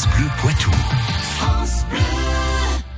France Bleu Poitou.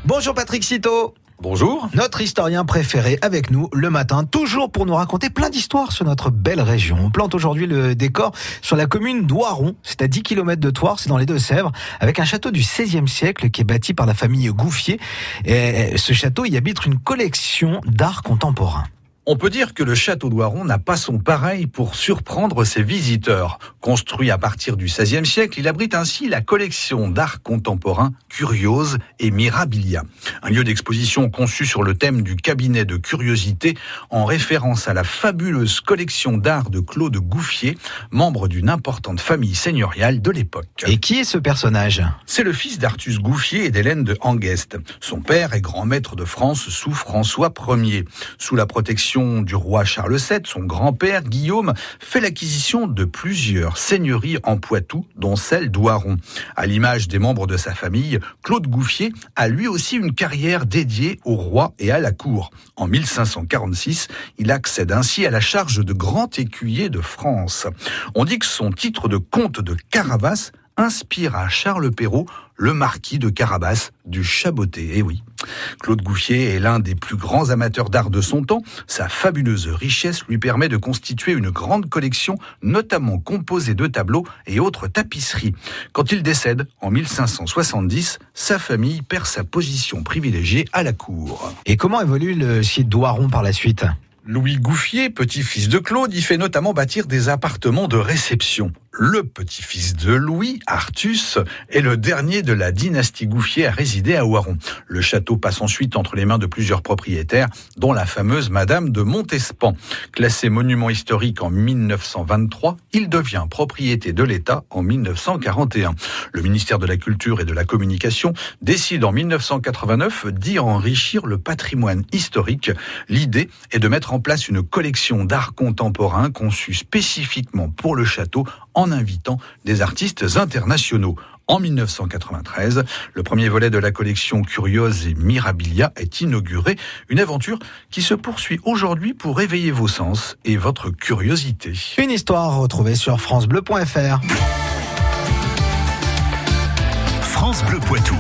Bonjour Patrick Citeau. Bonjour. Notre historien préféré avec nous le matin, toujours pour nous raconter plein d'histoires sur notre belle région. On plante aujourd'hui le décor sur la commune d'Oiron, c'est à 10 km de Toire, c'est dans les Deux-Sèvres, avec un château du XVIe siècle qui est bâti par la famille Gouffier. Et ce château y habite une collection d'art contemporain. On peut dire que le château d'Oiron n'a pas son pareil pour surprendre ses visiteurs. Construit à partir du XVIe siècle, il abrite ainsi la collection d'art contemporain Curiose et Mirabilia. Un lieu d'exposition conçu sur le thème du cabinet de curiosité en référence à la fabuleuse collection d'art de Claude Gouffier, membre d'une importante famille seigneuriale de l'époque. Et qui est ce personnage? C'est le fils d'Artus Gouffier et d'Hélène de Hangest. Son père est grand maître de France sous François Ier. Sous la protection du roi Charles VII, son grand-père Guillaume fait l'acquisition de plusieurs seigneuries en Poitou, dont celle d'Oiron. À l'image des membres de sa famille, Claude Gouffier a lui aussi une carrière dédiée au roi et à la cour. En 1546, il accède ainsi à la charge de grand écuyer de France. On dit que son titre de comte de Carabas inspire à Charles Perrault le marquis de Carabas du Chaboté. Eh oui. Claude Gouffier est l'un des plus grands amateurs d'art de son temps. Sa fabuleuse richesse lui permet de constituer une grande collection, notamment composée de tableaux et autres tapisseries. Quand il décède, en 1570, sa famille perd sa position privilégiée à la cour. Et comment évolue le site d'Oiron par la suite? Louis Gouffier, petit-fils de Claude, y fait notamment bâtir des appartements de réception le petit-fils de Louis, Artus, est le dernier de la dynastie Gouffier à résider à Oiron. Le château passe ensuite entre les mains de plusieurs propriétaires, dont la fameuse Madame de Montespan. Classé monument historique en 1923, il devient propriété de l'État en 1941. Le ministère de la Culture et de la Communication décide en 1989 d'y enrichir le patrimoine historique. L'idée est de mettre en place une collection d'art contemporain conçue spécifiquement pour le château en invitant des artistes internationaux. En 1993, le premier volet de la collection Curiose et Mirabilia est inauguré, une aventure qui se poursuit aujourd'hui pour éveiller vos sens et votre curiosité. Une histoire retrouvée sur francebleu.fr. France Bleu Poitou.